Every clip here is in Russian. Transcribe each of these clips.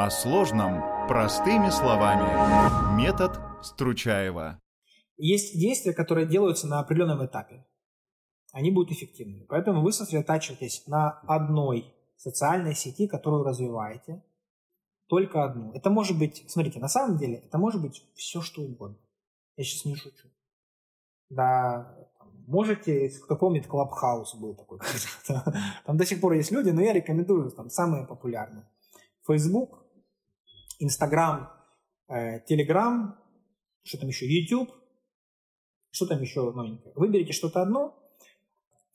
О сложном простыми словами. Метод Стручаева. Есть действия, которые делаются на определенном этапе. Они будут эффективными. Поэтому вы сосредотачиваетесь на одной социальной сети, которую развиваете. Только одну. Это может быть, смотрите, на самом деле, это может быть все, что угодно. Я сейчас не шучу. Да, можете, кто помнит, Клабхаус был такой. Там до сих пор есть люди, но я рекомендую там самые популярные. Facebook, Instagram, э, Telegram, что там еще, YouTube, что там еще новенькое. Выберите что-то одно.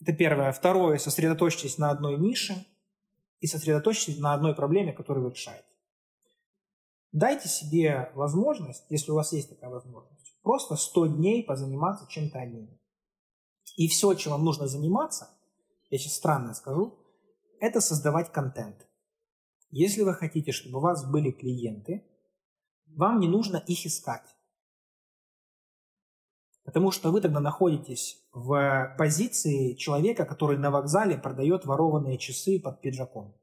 Это первое. Второе, сосредоточьтесь на одной нише и сосредоточьтесь на одной проблеме, которую вы решаете. Дайте себе возможность, если у вас есть такая возможность, просто 100 дней позаниматься чем-то одним. И все, чем вам нужно заниматься, я сейчас странно скажу, это создавать контент. Если вы хотите, чтобы у вас были клиенты, вам не нужно их искать. Потому что вы тогда находитесь в позиции человека, который на вокзале продает ворованные часы под пиджаком.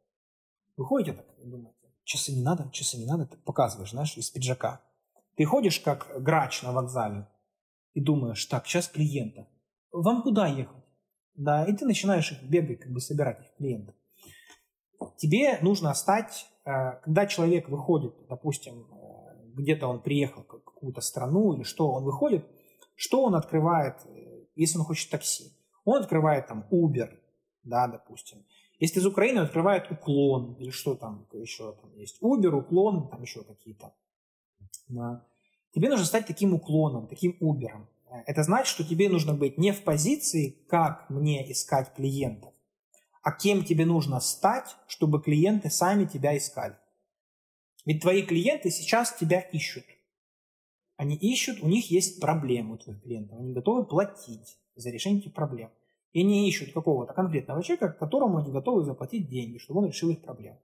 Вы ходите так и думаете, часы не надо, часы не надо, ты показываешь, знаешь, из пиджака. Ты ходишь как грач на вокзале и думаешь, так, сейчас клиента. Вам куда ехать? Да, и ты начинаешь бегать, как бы собирать их клиентов. Тебе нужно стать, э, когда человек выходит, допустим, э, где-то он приехал в какую-то страну или что, он выходит, что он открывает, э, если он хочет такси? Он открывает там Uber, да, допустим. Если из Украины, он открывает уклон или что там еще там есть. Uber, уклон, там еще какие-то. Да. Тебе нужно стать таким уклоном, таким Uber. Это значит, что тебе нужно быть не в позиции, как мне искать клиентов, а кем тебе нужно стать, чтобы клиенты сами тебя искали. Ведь твои клиенты сейчас тебя ищут. Они ищут, у них есть проблемы у твоих клиентов, они готовы платить за решение этих проблем. И не ищут какого-то конкретного человека, которому они готовы заплатить деньги, чтобы он решил их проблемы.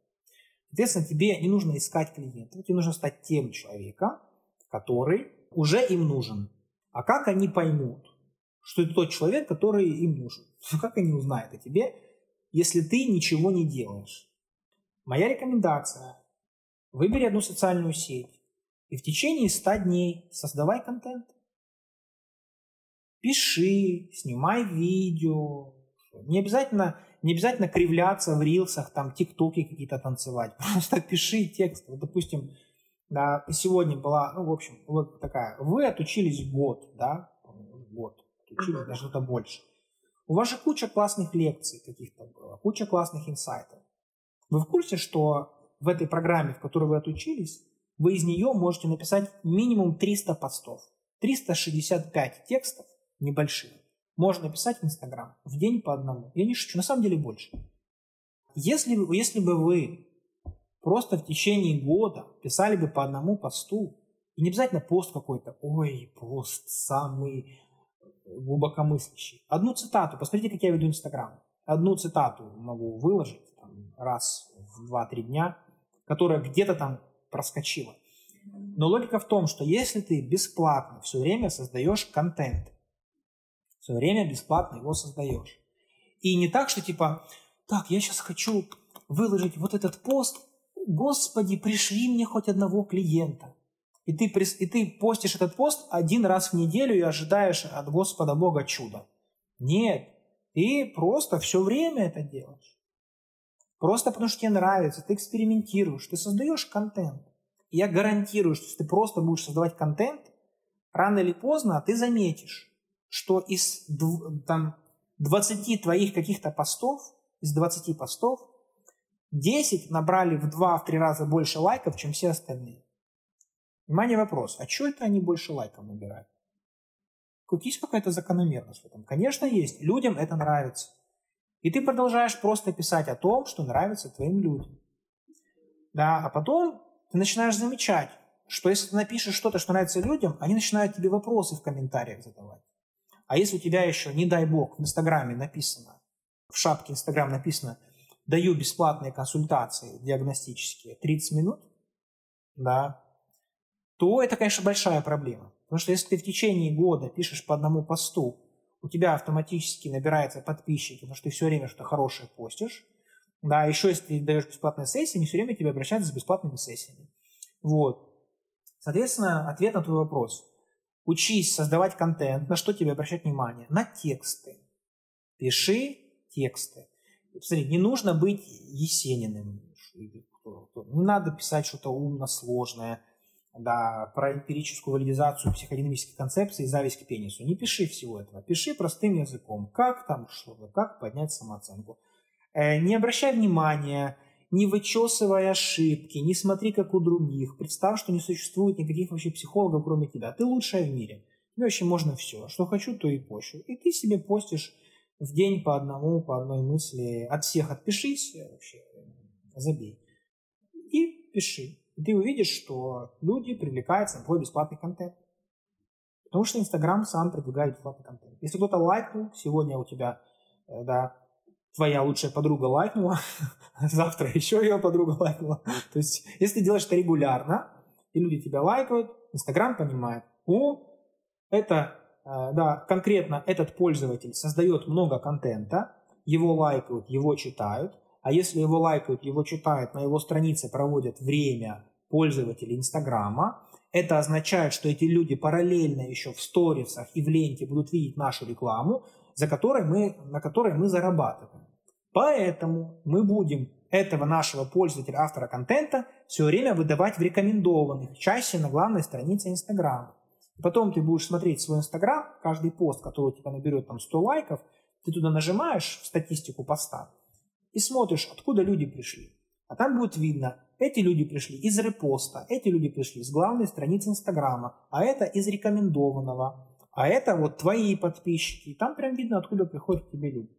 Соответственно, тебе не нужно искать клиентов, тебе нужно стать тем человеком, который уже им нужен. А как они поймут, что это тот человек, который им нужен? Как они узнают о тебе, если ты ничего не делаешь? Моя рекомендация – выбери одну социальную сеть, и в течение 100 дней создавай контент. Пиши, снимай видео. Не обязательно, не обязательно кривляться в рилсах, там, тиктоки какие-то танцевать. Просто пиши текст. Вот, допустим, да, сегодня была, ну, в общем, вот такая. Вы отучились год, да? Год. Отучились, даже что-то больше. У вас же куча классных лекций каких-то было, куча классных инсайтов. Вы в курсе, что в этой программе, в которой вы отучились, вы из нее можете написать минимум 300 постов. 365 текстов небольших можно написать в Инстаграм в день по одному. Я не шучу, на самом деле больше. Если, если бы вы просто в течение года писали бы по одному посту, и не обязательно пост какой-то, ой, пост самый глубокомыслящий. Одну цитату, посмотрите, как я веду Инстаграм. Одну цитату могу выложить там, раз в 2-3 дня, которая где-то там проскочила. Но логика в том, что если ты бесплатно все время создаешь контент, все время бесплатно его создаешь, и не так, что типа, так, я сейчас хочу выложить вот этот пост, Господи, пришли мне хоть одного клиента. И ты, и ты постишь этот пост один раз в неделю и ожидаешь от Господа Бога чуда. Нет, ты просто все время это делаешь. Просто потому что тебе нравится, ты экспериментируешь, ты создаешь контент. И я гарантирую, что если ты просто будешь создавать контент, рано или поздно ты заметишь, что из там, 20 твоих каких-то постов, из 20 постов, 10 набрали в 2-3 раза больше лайков, чем все остальные. Внимание, вопрос. А что это они больше лайков набирают? Есть какая-то закономерность в этом? Конечно, есть. Людям это нравится. И ты продолжаешь просто писать о том, что нравится твоим людям. Да, а потом ты начинаешь замечать, что если ты напишешь что-то, что нравится людям, они начинают тебе вопросы в комментариях задавать. А если у тебя еще, не дай бог, в Инстаграме написано, в шапке Инстаграм написано, даю бесплатные консультации диагностические 30 минут, да, то это, конечно, большая проблема. Потому что если ты в течение года пишешь по одному посту, у тебя автоматически набирается подписчики, потому что ты все время что-то хорошее постишь, Да, еще если ты даешь бесплатные сессии, не все время тебе обращаются с бесплатными сессиями. Вот. Соответственно, ответ на твой вопрос. Учись создавать контент. На что тебе обращать внимание? На тексты. Пиши тексты. Смотри, не нужно быть Есениным. Не надо писать что-то умно, сложное, да, про эмпирическую валидизацию психодинамических концепций и зависть к пенису. Не пиши всего этого. Пиши простым языком. Как там что как поднять самооценку. Э, не обращай внимания, не вычесывай ошибки, не смотри, как у других. Представь, что не существует никаких вообще психологов, кроме тебя. Ты лучшая в мире. Тебе вообще можно все. Что хочу, то и пощу. И ты себе постишь в день по одному, по одной мысли. От всех отпишись вообще, забей. И пиши. И ты увидишь, что люди привлекаются на твой бесплатный контент. Потому что Инстаграм сам предлагает бесплатный контент. Если кто-то лайкнул, сегодня у тебя, э, да, твоя лучшая подруга лайкнула, завтра еще ее подруга лайкнула. То есть, если ты делаешь это регулярно, и люди тебя лайкают, Инстаграм понимает, о, это, э, да, конкретно этот пользователь создает много контента, его лайкают, его читают, а если его лайкают, его читают, на его странице проводят время пользователи Инстаграма, это означает, что эти люди параллельно еще в сторисах и в ленте будут видеть нашу рекламу, за которой мы, на которой мы зарабатываем. Поэтому мы будем этого нашего пользователя, автора контента, все время выдавать в рекомендованных, чаще на главной странице Инстаграма. Потом ты будешь смотреть свой Инстаграм, каждый пост, который у тебя наберет там 100 лайков, ты туда нажимаешь в статистику поста, и смотришь, откуда люди пришли. А там будет видно, эти люди пришли из репоста, эти люди пришли с главной страницы Инстаграма, а это из рекомендованного, а это вот твои подписчики. И там прям видно, откуда приходят к тебе люди.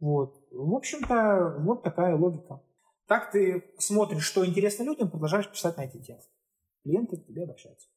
Вот. В общем-то, вот такая логика. Так ты смотришь, что интересно людям, продолжаешь писать на эти темы. Клиенты к тебе обращаются.